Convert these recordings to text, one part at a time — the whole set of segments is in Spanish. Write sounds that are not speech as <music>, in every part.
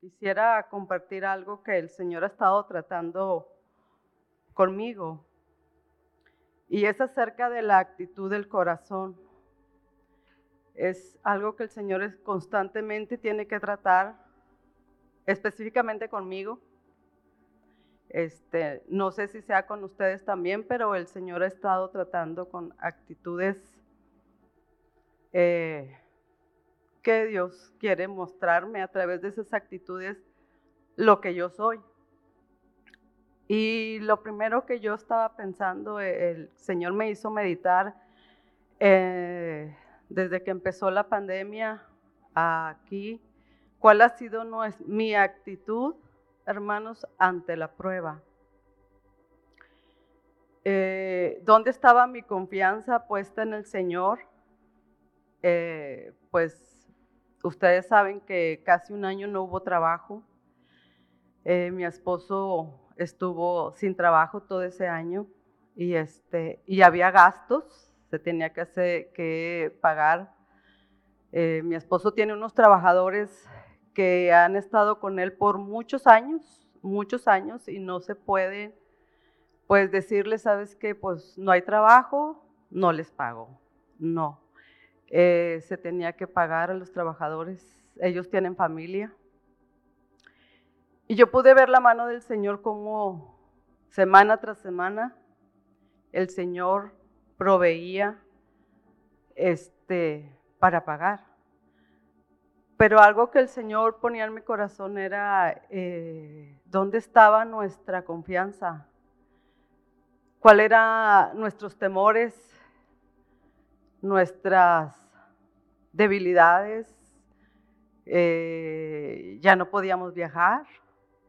quisiera compartir algo que el Señor ha estado tratando conmigo. Y es acerca de la actitud del corazón. Es algo que el Señor constantemente tiene que tratar, específicamente conmigo. Este, no sé si sea con ustedes también, pero el Señor ha estado tratando con actitudes eh, que Dios quiere mostrarme a través de esas actitudes lo que yo soy. Y lo primero que yo estaba pensando, el Señor me hizo meditar eh, desde que empezó la pandemia aquí, cuál ha sido mi actitud, hermanos, ante la prueba. Eh, ¿Dónde estaba mi confianza puesta en el Señor? Eh, pues Ustedes saben que casi un año no hubo trabajo. Eh, mi esposo estuvo sin trabajo todo ese año y, este, y había gastos, se tenía que, hacer, que pagar. Eh, mi esposo tiene unos trabajadores que han estado con él por muchos años, muchos años, y no se puede, pues decirles, ¿sabes qué? Pues no hay trabajo, no les pago. No, eh, se tenía que pagar a los trabajadores, ellos tienen familia. Y yo pude ver la mano del Señor como semana tras semana el Señor proveía este, para pagar. Pero algo que el Señor ponía en mi corazón era eh, dónde estaba nuestra confianza, cuáles eran nuestros temores, nuestras debilidades, eh, ya no podíamos viajar,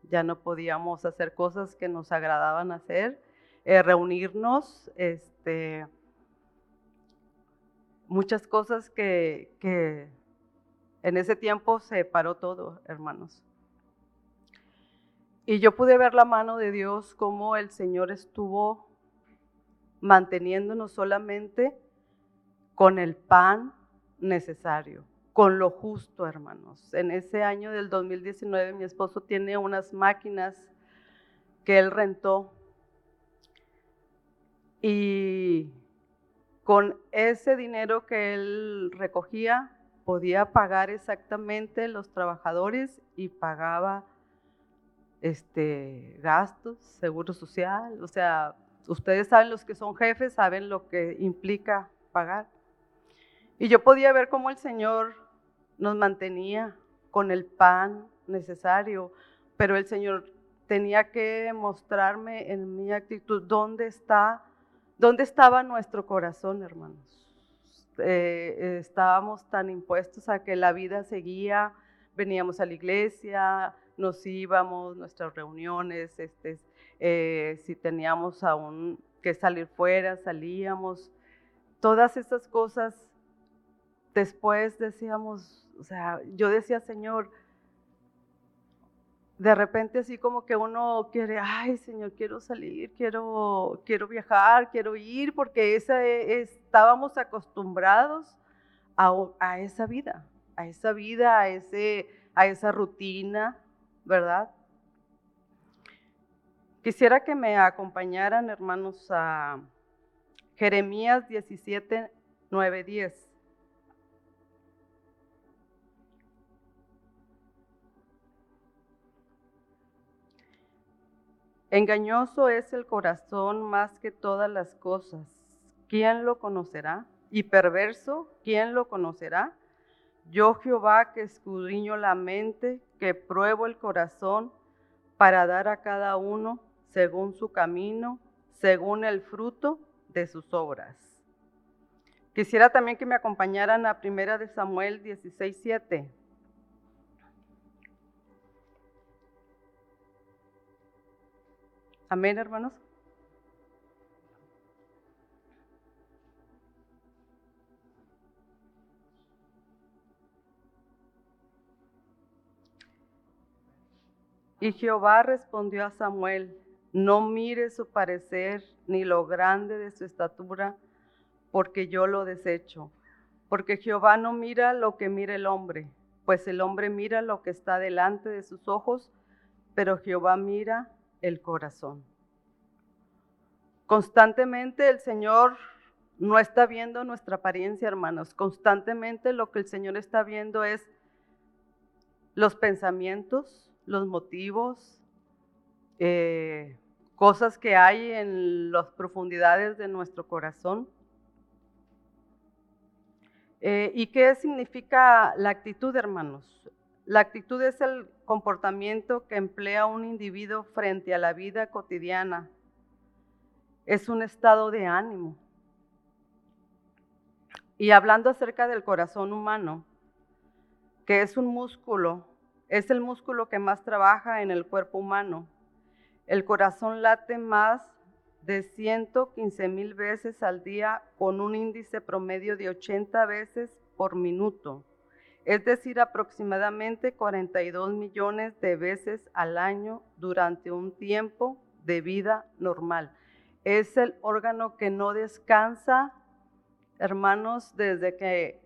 ya no podíamos hacer cosas que nos agradaban hacer, eh, reunirnos, este, muchas cosas que, que en ese tiempo se paró todo, hermanos. Y yo pude ver la mano de Dios, como el Señor estuvo manteniéndonos solamente con el pan necesario, con lo justo, hermanos. En ese año del 2019 mi esposo tiene unas máquinas que él rentó y con ese dinero que él recogía podía pagar exactamente los trabajadores y pagaba este gastos, seguro social, o sea, ustedes saben los que son jefes saben lo que implica pagar. Y yo podía ver cómo el Señor nos mantenía con el pan necesario, pero el Señor tenía que mostrarme en mi actitud dónde está, dónde estaba nuestro corazón, hermanos. Eh, estábamos tan impuestos a que la vida seguía, veníamos a la iglesia, nos íbamos, nuestras reuniones, este, eh, si teníamos aún que salir fuera, salíamos. Todas esas cosas después decíamos, o sea, yo decía, Señor, de repente así como que uno quiere, ay Señor, quiero salir, quiero, quiero viajar, quiero ir, porque e, estábamos acostumbrados a, a, esa vida, a esa vida, a, ese, a esa rutina, ¿verdad? Quisiera que me acompañaran, hermanos, a Jeremías 17, 9, 10. Engañoso es el corazón más que todas las cosas. ¿Quién lo conocerá? Y perverso, ¿quién lo conocerá? Yo Jehová que escudriño la mente, que pruebo el corazón para dar a cada uno según su camino, según el fruto de sus obras. Quisiera también que me acompañaran a Primera de Samuel 16, Amén, hermanos. Y Jehová respondió a Samuel, no mire su parecer ni lo grande de su estatura, porque yo lo desecho. Porque Jehová no mira lo que mira el hombre, pues el hombre mira lo que está delante de sus ojos, pero Jehová mira el corazón. Constantemente el Señor no está viendo nuestra apariencia, hermanos. Constantemente lo que el Señor está viendo es los pensamientos, los motivos, eh, cosas que hay en las profundidades de nuestro corazón. Eh, ¿Y qué significa la actitud, hermanos? La actitud es el comportamiento que emplea un individuo frente a la vida cotidiana. Es un estado de ánimo. Y hablando acerca del corazón humano, que es un músculo, es el músculo que más trabaja en el cuerpo humano. El corazón late más de 115 mil veces al día con un índice promedio de 80 veces por minuto, es decir, aproximadamente 42 millones de veces al año durante un tiempo de vida normal. Es el órgano que no descansa, hermanos, desde que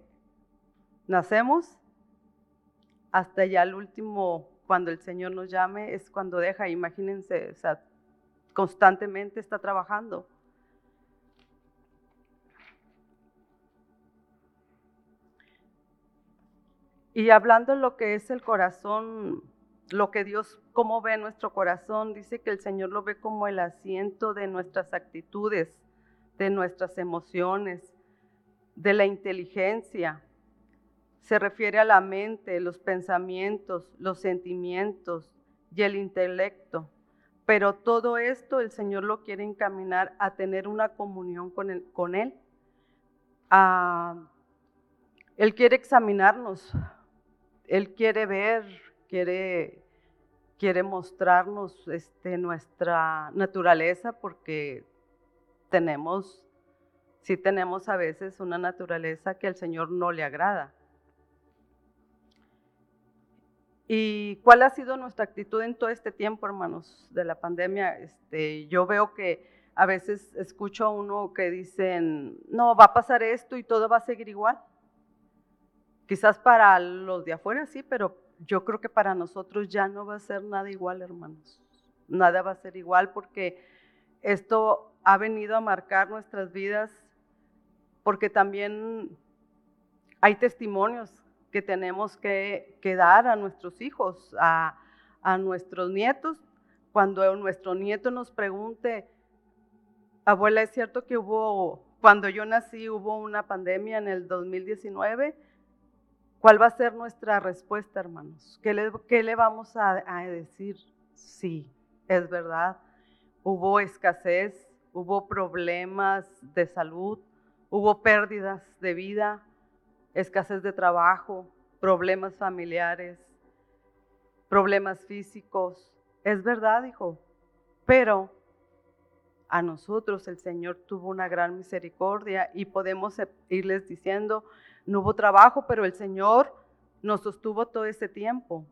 nacemos hasta ya el último, cuando el Señor nos llame, es cuando deja, imagínense, o sea, constantemente está trabajando. Y hablando de lo que es el corazón, lo que Dios, cómo ve nuestro corazón, dice que el Señor lo ve como el asiento de nuestras actitudes, de nuestras emociones, de la inteligencia. Se refiere a la mente, los pensamientos, los sentimientos y el intelecto. Pero todo esto el Señor lo quiere encaminar a tener una comunión con Él. Con él. él quiere examinarnos, Él quiere ver, quiere, quiere mostrarnos este, nuestra naturaleza porque tenemos, sí tenemos a veces una naturaleza que al Señor no le agrada. ¿Y cuál ha sido nuestra actitud en todo este tiempo, hermanos, de la pandemia? Este, yo veo que a veces escucho a uno que dicen, no, va a pasar esto y todo va a seguir igual. Quizás para los de afuera sí, pero yo creo que para nosotros ya no va a ser nada igual, hermanos. Nada va a ser igual porque esto ha venido a marcar nuestras vidas porque también hay testimonios que tenemos que, dar a nuestros hijos, a, nuestros nietos. Cuando nuestro nieto nos pregunte, abuela, ¿es cierto que hubo, cuando yo nací hubo una pandemia en el 2019? ¿Cuál va a ser nuestra respuesta, hermanos? ¿Qué le, vamos a, a decir? Sí, es verdad. Hubo escasez, hubo problemas de salud, hubo pérdidas de vida, escasez de trabajo, problemas familiares, problemas físicos. Es verdad, hijo, pero a nosotros el Señor tuvo una gran misericordia y podemos e, irles diciendo, no hubo trabajo, pero el Señor nos sostuvo todo ese tiempo.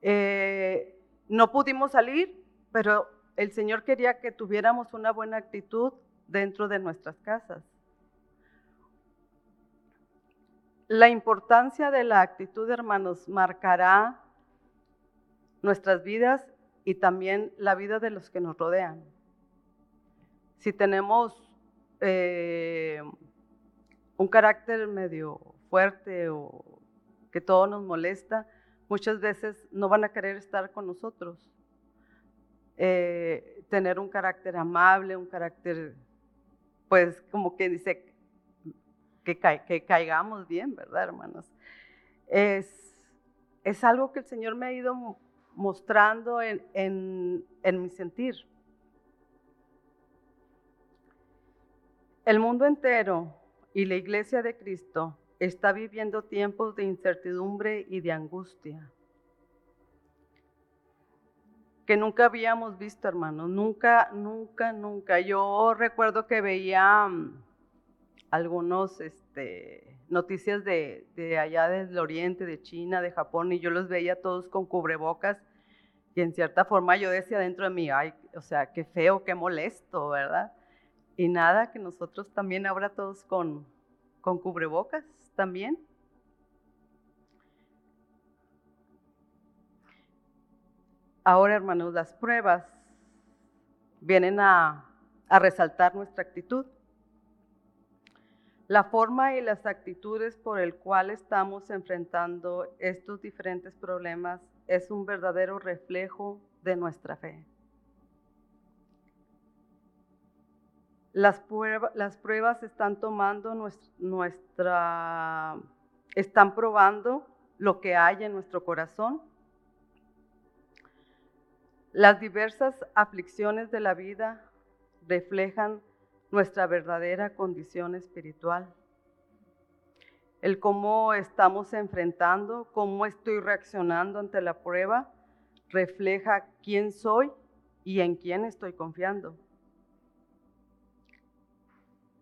Eh, no pudimos salir, pero el Señor quería que tuviéramos una buena actitud dentro de nuestras casas. La importancia de la actitud, hermanos, marcará nuestras vidas y también la vida de los que nos rodean. Si tenemos eh, un carácter medio fuerte o que todo nos molesta, muchas veces no van a querer estar con nosotros. Eh, tener un carácter amable, un carácter, pues como que dice, que, caigamos bien, ¿verdad, hermanos? Es, es algo que el Señor me ha ido mostrando en, en mi sentir. El mundo entero y la iglesia de Cristo está viviendo tiempos de incertidumbre y de angustia que nunca habíamos visto, hermanos, nunca, nunca, nunca. Yo recuerdo que veía mm, algunos este, noticias de, allá del oriente, de China, de Japón, y yo los veía todos con cubrebocas, y en cierta forma yo decía dentro de mí, ay, o sea, qué feo, qué molesto, ¿verdad? Y nada, que nosotros también ahora todos con, con cubrebocas también. Ahora, hermanos, las pruebas vienen a, a resaltar nuestra actitud. La forma y las actitudes por el cual estamos enfrentando estos diferentes problemas es un verdadero reflejo de nuestra fe. Las, pruebas están tomando nuestra, están probando lo que hay en nuestro corazón. Las diversas aflicciones de la vida reflejan nuestra verdadera condición espiritual. El cómo estamos enfrentando, cómo estoy reaccionando ante la prueba, refleja quién soy y en quién estoy confiando.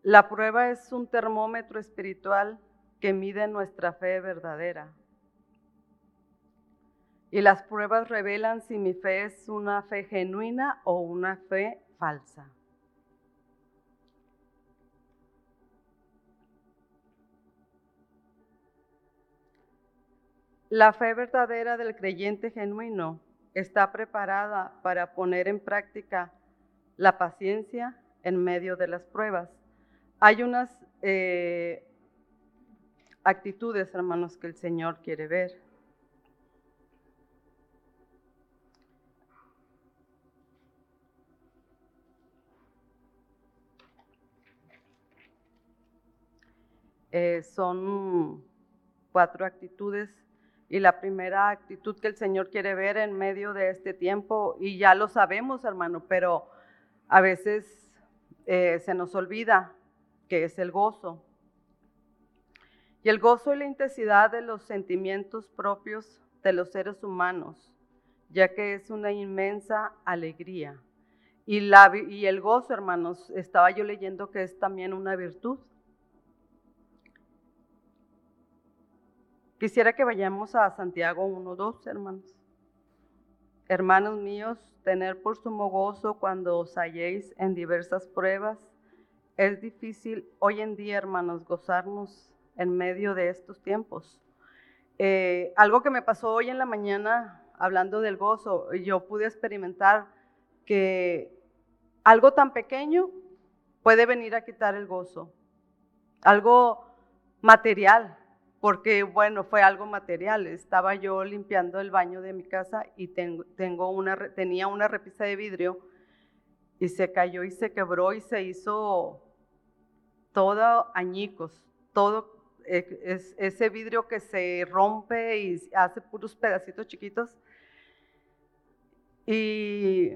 La prueba es un termómetro espiritual que mide nuestra fe verdadera. Y las pruebas revelan si mi fe es una fe genuina o una fe falsa. La fe verdadera del creyente genuino está preparada para poner en práctica la paciencia en medio de las pruebas. Hay unas eh, actitudes, hermanos, que el Señor quiere ver. Eh, son cuatro actitudes y la primera actitud que el Señor quiere ver en medio de este tiempo, y ya lo sabemos, hermano, pero a veces eh, se nos olvida, que es el gozo. Y el gozo y la intensidad de los sentimientos propios de los seres humanos, ya que es una inmensa alegría. Y, la, y el gozo, hermanos, estaba yo leyendo que es también una virtud. Quisiera que vayamos a Santiago 1.2, hermanos. Hermanos míos, tener por sumo gozo cuando os halléis en diversas pruebas es difícil hoy en día, hermanos, gozarnos en medio de estos tiempos. Eh, algo que me pasó hoy en la mañana, hablando del gozo, yo pude experimentar que algo tan pequeño puede venir a quitar el gozo. Algo material, porque bueno, fue algo material. Estaba yo limpiando el baño de mi casa y tengo tenía una repisa de vidrio y se cayó y se quebró y se hizo todo añicos, todo eh, es, ese vidrio que se rompe y hace puros pedacitos chiquitos. Y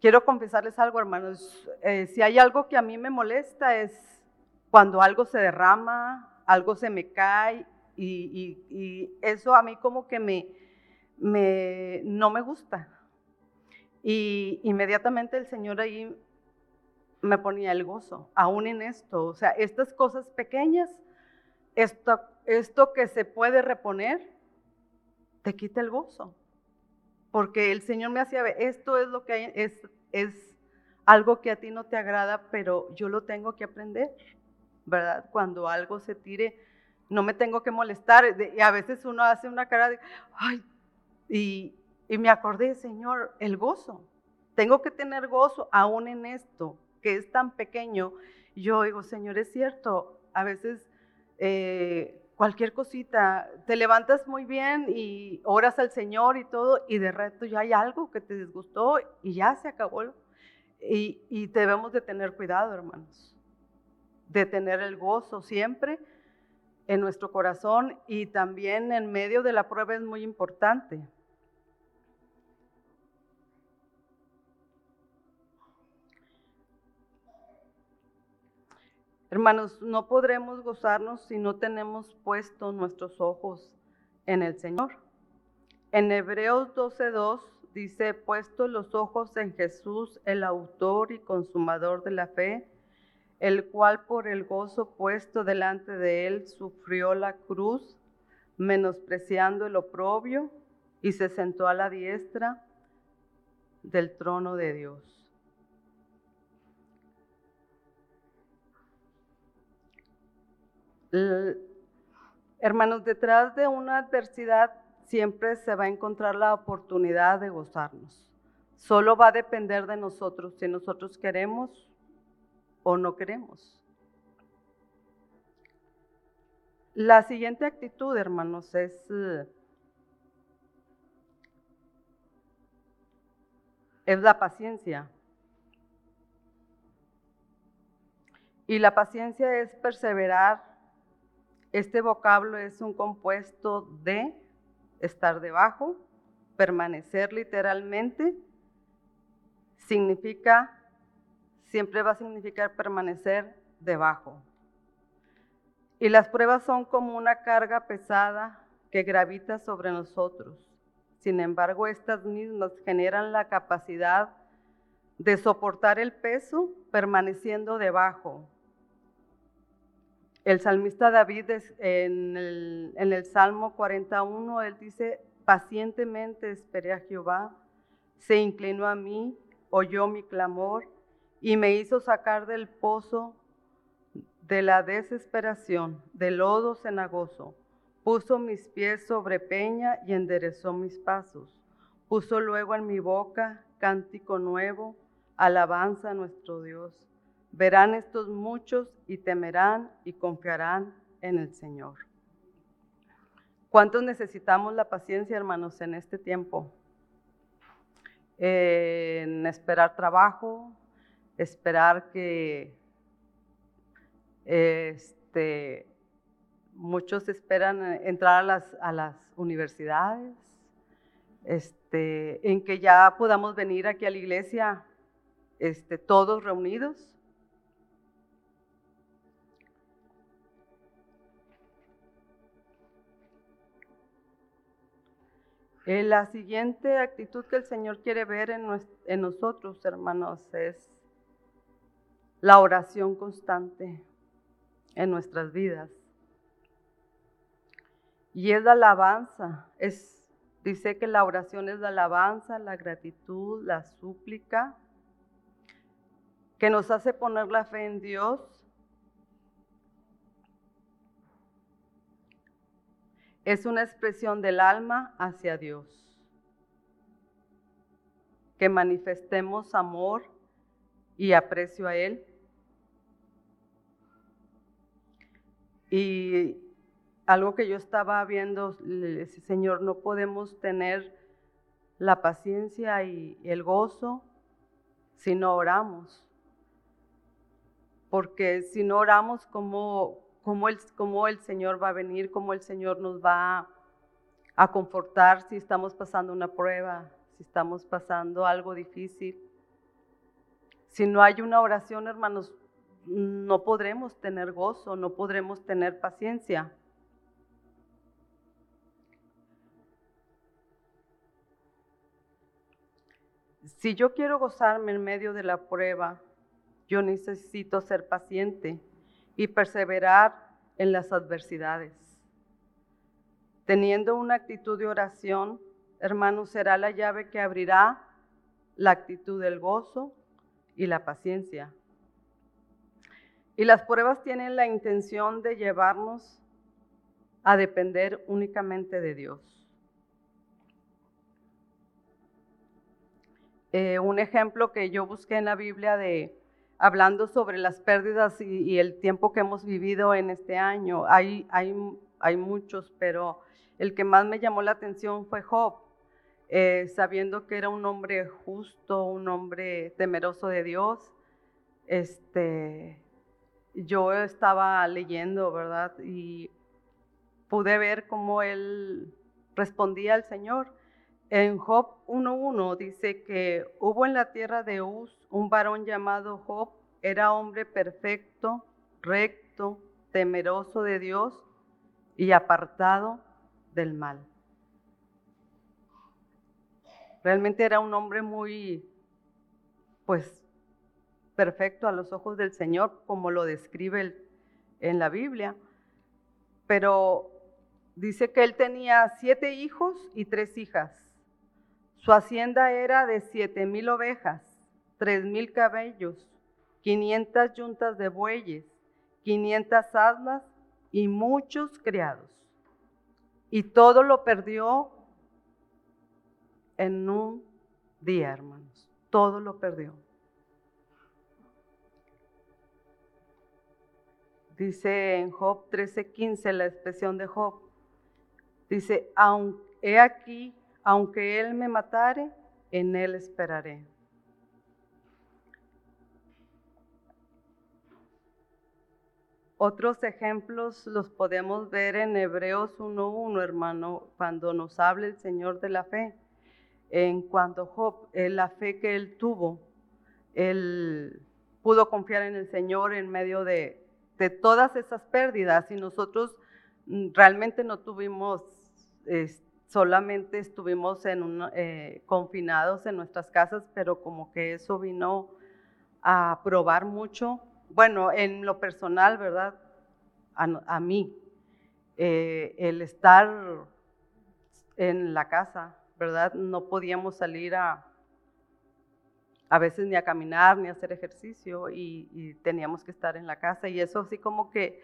quiero confesarles algo, hermanos, eh, si hay algo que a mí me molesta es cuando algo se derrama, algo se me cae y, eso a mí como que me, me, no me gusta. Y inmediatamente el Señor ahí me ponía el gozo, aún en esto. O sea, estas cosas pequeñas, esto, esto que se puede reponer, te quita el gozo. Porque el Señor me hacía ver, esto es lo que es, es algo que a ti no te agrada, pero yo lo tengo que aprender, ¿verdad? Cuando algo se tire, no me tengo que molestar. Y a veces uno hace una cara de, ay, y, y me acordé, Señor, el gozo. Tengo que tener gozo aún en esto que es tan pequeño, yo digo, Señor, es cierto, a veces eh, cualquier cosita, te levantas muy bien y oras al Señor y todo, y de reto ya hay algo que te disgustó y ya se acabó. Y, y debemos de tener cuidado, hermanos, de tener el gozo siempre en nuestro corazón y también en medio de la prueba es muy importante. Hermanos, no podremos gozarnos si no tenemos puestos nuestros ojos en el Señor. En Hebreos 12:2 dice, puesto los ojos en Jesús, el autor y consumador de la fe, el cual por el gozo puesto delante de él sufrió la cruz, menospreciando el oprobio, y se sentó a la diestra del trono de Dios. Hermanos, detrás de una adversidad siempre se va a encontrar la oportunidad de gozarnos. Solo va a depender de nosotros si nosotros queremos o no queremos. La siguiente actitud, hermanos, es es la paciencia. Y la paciencia es perseverar. Este vocablo es un compuesto de estar debajo, permanecer literalmente, significa, siempre va a significar permanecer debajo. Y las pruebas son como una carga pesada que gravita sobre nosotros. Sin embargo, estas mismas generan la capacidad de soportar el peso permaneciendo debajo. El salmista David en el, en el Salmo 41, él dice, pacientemente esperé a Jehová, se inclinó a mí, oyó mi clamor y me hizo sacar del pozo de la desesperación, del lodo cenagoso. Puso mis pies sobre peña y enderezó mis pasos. Puso luego en mi boca cántico nuevo, alabanza a nuestro Dios. Verán estos muchos y temerán y confiarán en el Señor. ¿Cuántos necesitamos la paciencia, hermanos, en este tiempo? en esperar trabajo, esperar que este, muchos esperan entrar a las, a las universidades, este, en que ya podamos venir aquí a la iglesia este, todos reunidos. Eh, la siguiente actitud que el Señor quiere ver en, en nosotros, hermanos, es la oración constante en nuestras vidas. Y es la alabanza, es, dice que la oración es la alabanza, la gratitud, la súplica, que nos hace poner la fe en Dios. Es una expresión del alma hacia Dios. Que manifestemos amor y aprecio a Él. Y algo que yo estaba viendo, Señor, no podemos tener la paciencia y el gozo si no oramos. Porque si no oramos, ¿cómo, cómo, el, cómo el Señor va a venir? ¿Cómo el Señor nos va a confortar si estamos pasando una prueba, si estamos pasando algo difícil? Si no hay una oración, hermanos, no podremos tener gozo, no podremos tener paciencia. Si yo quiero gozarme en medio de la prueba, yo necesito ser paciente y perseverar en las adversidades. Teniendo una actitud de oración, hermano, será la llave que abrirá la actitud del gozo y la paciencia. Y las pruebas tienen la intención de llevarnos a depender únicamente de Dios. Eh, un ejemplo que yo busqué en la Biblia de hablando sobre las pérdidas y, el tiempo que hemos vivido en este año. Hay, hay, hay, muchos, pero el que más me llamó la atención fue Job, eh, sabiendo que era un hombre justo, un hombre temeroso de Dios. Este, yo estaba leyendo, ¿verdad? Y pude ver cómo él respondía al Señor. En Job 1.1 dice que hubo en la tierra de Uz un varón llamado Job, era hombre perfecto, recto, temeroso de Dios y apartado del mal. Realmente era un hombre muy, pues, perfecto a los ojos del Señor, como lo describe en la Biblia. Pero dice que él tenía siete hijos y tres hijas. Su hacienda era de siete mil ovejas, tres mil cabellos, quinientas yuntas de bueyes, quinientas asnas y muchos criados. Y todo lo perdió en un día, hermanos. Todo lo perdió. Dice en Job 13:15 la expresión de Job. Dice, he aquí, aunque él me matare, en él esperaré. Otros ejemplos los podemos ver en Hebreos 1.1, hermano, cuando nos habla el Señor de la fe. En cuanto Job, en la fe que él tuvo, él pudo confiar en el Señor en medio de, de todas esas pérdidas y nosotros mm, realmente no tuvimos, solamente estuvimos en eh, confinados en nuestras casas, pero como que eso vino a probar mucho, bueno, en lo personal, ¿verdad? A, mí, eh, el estar en la casa, ¿verdad? No podíamos salir a, a veces ni a caminar ni a hacer ejercicio y, teníamos que estar en la casa y eso así como que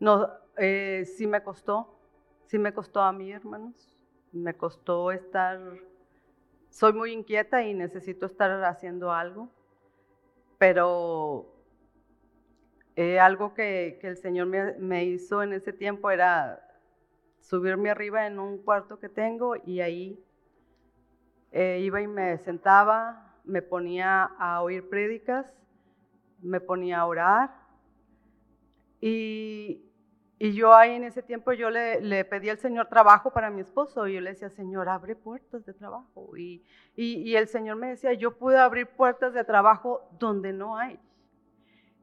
no, eh, sí me costó, sí me costó a mí, hermanos, me costó estar, soy muy inquieta y necesito estar haciendo algo, pero eh, algo que, el Señor me, hizo en ese tiempo era subirme arriba en un cuarto que tengo y ahí eh, iba y me sentaba me ponía a oír prédicas, me ponía a orar. Y, yo ahí en ese tiempo yo le, pedí al Señor trabajo para mi esposo. Y yo le decía, Señor, abre puertas de trabajo. Y, y, el Señor me decía, yo pude abrir puertas de trabajo donde no hay.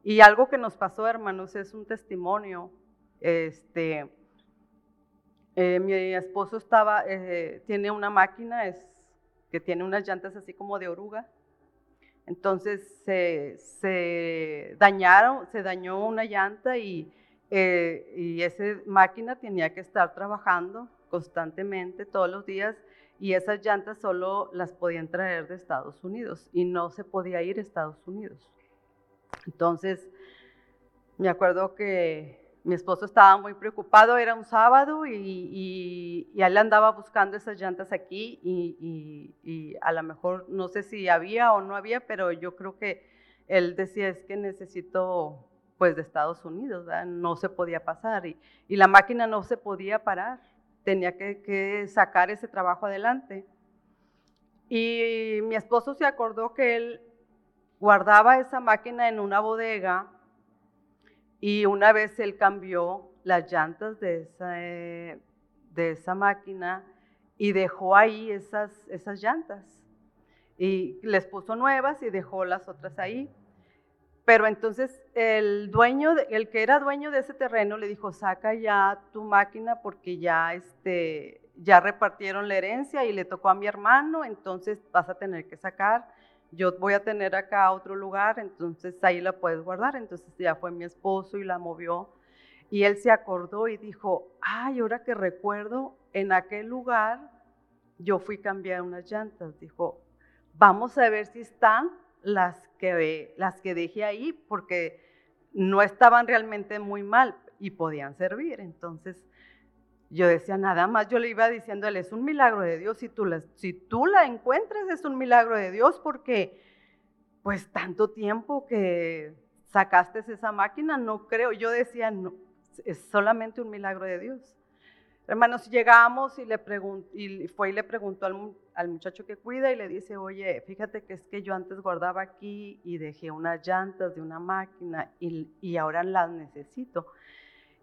Y algo que nos pasó, hermanos, es un testimonio. Este, eh, mi esposo estaba, eh, tiene una máquina, es que tiene unas llantas así como de oruga. Entonces se, dañaron, se dañó una llanta y, eh, y esa máquina tenía que estar trabajando constantemente todos los días y esas llantas solo las podían traer de Estados Unidos y no se podía ir a Estados Unidos. Entonces, me acuerdo que mi esposo estaba muy preocupado, era un sábado y, y, él andaba buscando esas llantas aquí y, a lo mejor no sé si había o no había, pero yo creo que él decía es que necesito pues de Estados Unidos, no se podía pasar y, la máquina no se podía parar, tenía que, sacar ese trabajo adelante. Y mi esposo se acordó que él guardaba esa máquina en una bodega y una vez él cambió las llantas de esa, eh, máquina y dejó ahí esas, esas llantas. Y les puso nuevas y dejó las otras ahí. Pero entonces el dueño, el que era dueño de ese terreno le dijo, saca ya tu máquina porque ya, este, ya repartieron la herencia y le tocó a mi hermano, entonces vas a tener que sacar yo voy a tener acá otro lugar, entonces ahí la puedes guardar. Entonces ya fue mi esposo y la movió. Y él se acordó y dijo, ay, ahora que recuerdo, en aquel lugar yo fui a cambiar unas llantas. Dijo, vamos a ver si están las las que dejé ahí, porque no estaban realmente muy mal y podían servir. Entonces yo decía, nada más, yo le iba diciendo, él es un milagro de Dios, si tú, la, si tú la encuentras es un milagro de Dios porque pues tanto tiempo que sacaste esa máquina, no creo, yo decía, no, es solamente un milagro de Dios. Hermanos, llegamos y, le y fue y le preguntó al, muchacho que cuida y le dice, oye, fíjate que es que yo antes guardaba aquí y dejé unas llantas de una máquina y, ahora las necesito.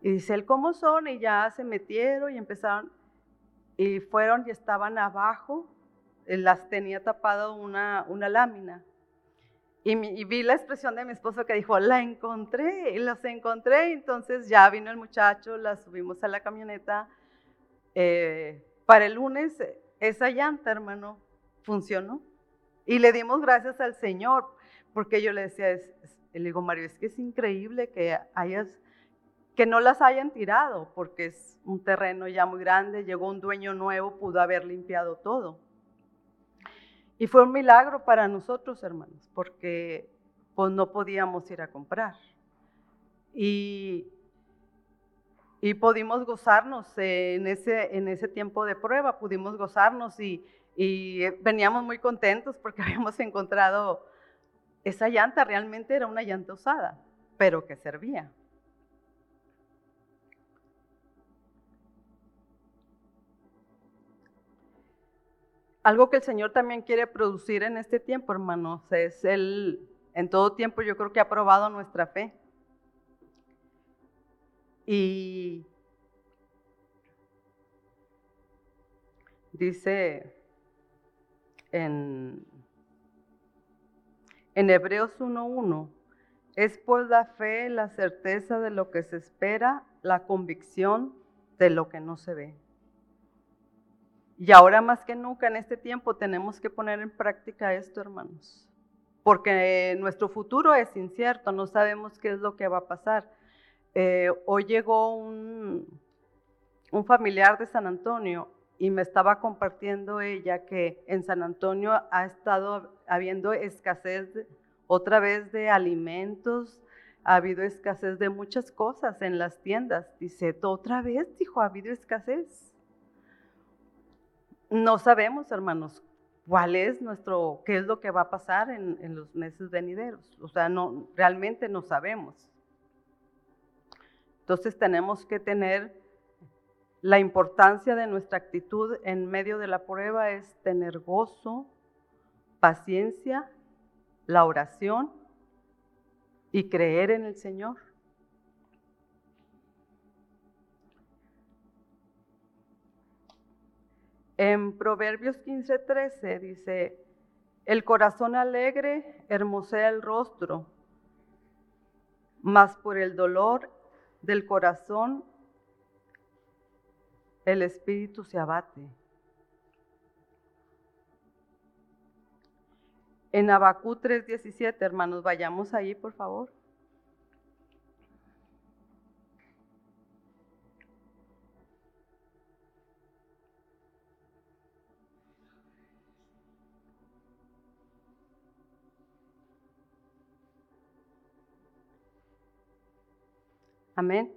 Y dice él, ¿cómo son? Y ya se metieron y empezaron, y fueron y estaban abajo, las tenía tapado una, una lámina. Y, vi la expresión de mi esposo que dijo, la encontré, y las encontré. Entonces ya vino el muchacho, la subimos a la camioneta. Eh, para el lunes, esa llanta, hermano, funcionó. Y le dimos gracias al Señor, porque yo le decía, le digo, Mario, es que es increíble que hayas que no las hayan tirado, porque es un terreno ya muy grande, llegó un dueño nuevo, pudo haber limpiado todo. Y fue un milagro para nosotros, hermanos, porque pues no podíamos ir a comprar. Y, y pudimos gozarnos en ese, en ese tiempo de prueba, pudimos gozarnos y, y veníamos muy contentos porque <laughs> habíamos encontrado esa llanta, realmente era una llanta usada, pero que servía. Algo que el Señor también quiere producir en este tiempo, hermanos, es el, en todo tiempo yo creo que ha probado nuestra fe. Y dice en, en Hebreos 1.1, es por la fe la certeza de lo que se espera, la convicción de lo que no se ve. Y ahora más que nunca en este tiempo tenemos que poner en práctica esto, hermanos, porque nuestro futuro es incierto, no sabemos qué es lo que va a pasar. Eh, hoy llegó un, familiar de San Antonio y me estaba compartiendo ella que en San Antonio ha estado habiendo escasez otra vez de alimentos, ha habido escasez de muchas cosas en las tiendas. Dice, otra vez, dijo, ha habido escasez no sabemos, hermanos, cuál es nuestro, qué es lo que va a pasar en, los meses venideros. O sea, no, realmente no sabemos. Entonces tenemos que tener la importancia de nuestra actitud en medio de la prueba es tener gozo, paciencia, la oración y creer en el Señor. En Proverbios 15:13 dice, el corazón alegre hermosea el rostro, mas por el dolor del corazón el espíritu se abate. En Abacú 3:17, hermanos, vayamos ahí, por favor. Amén.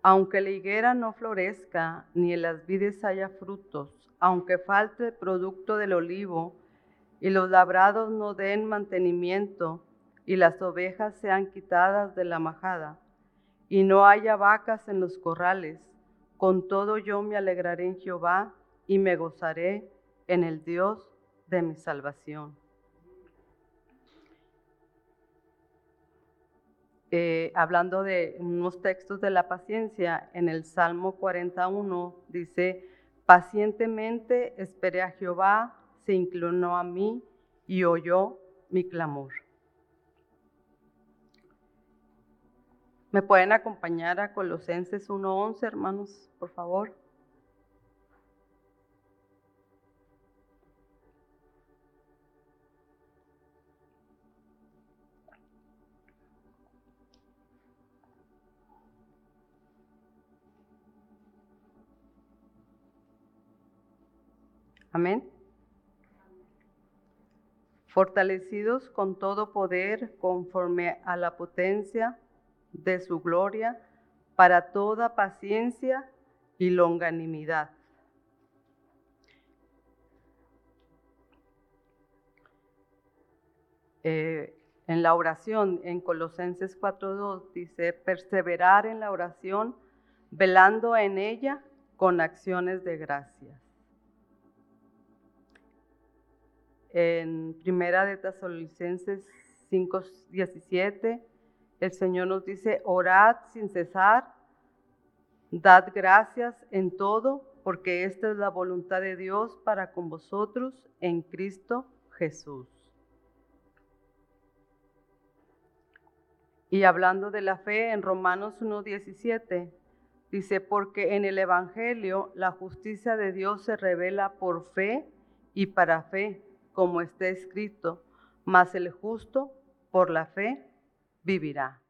Aunque la higuera no florezca, ni en las vides haya frutos, aunque falte el producto del olivo, y los labrados no den mantenimiento, y las ovejas sean quitadas de la majada, y no haya vacas en los corrales, con todo yo me alegraré en Jehová, y me gozaré en el Dios de mi salvación. Eh, hablando de unos textos de la paciencia, en el Salmo 41 dice, pacientemente esperé a Jehová, se inclinó a mí y oyó mi clamor. ¿Me pueden acompañar a Colosenses 1.11, hermanos, por favor? Amén. Fortalecidos con todo poder conforme a la potencia de su gloria, para toda paciencia y longanimidad. Eh, en la oración, en Colosenses 4.2, dice, perseverar en la oración, velando en ella con acciones de gracias. En Primera de Tesalonicenses 5:17, el Señor nos dice, orad sin cesar, dad gracias en todo, porque esta es la voluntad de Dios para con vosotros en Cristo Jesús. Y hablando de la fe, en Romanos 1:17, dice, porque en el Evangelio la justicia de Dios se revela por fe y para fe como está escrito, mas el justo por la fe vivirá.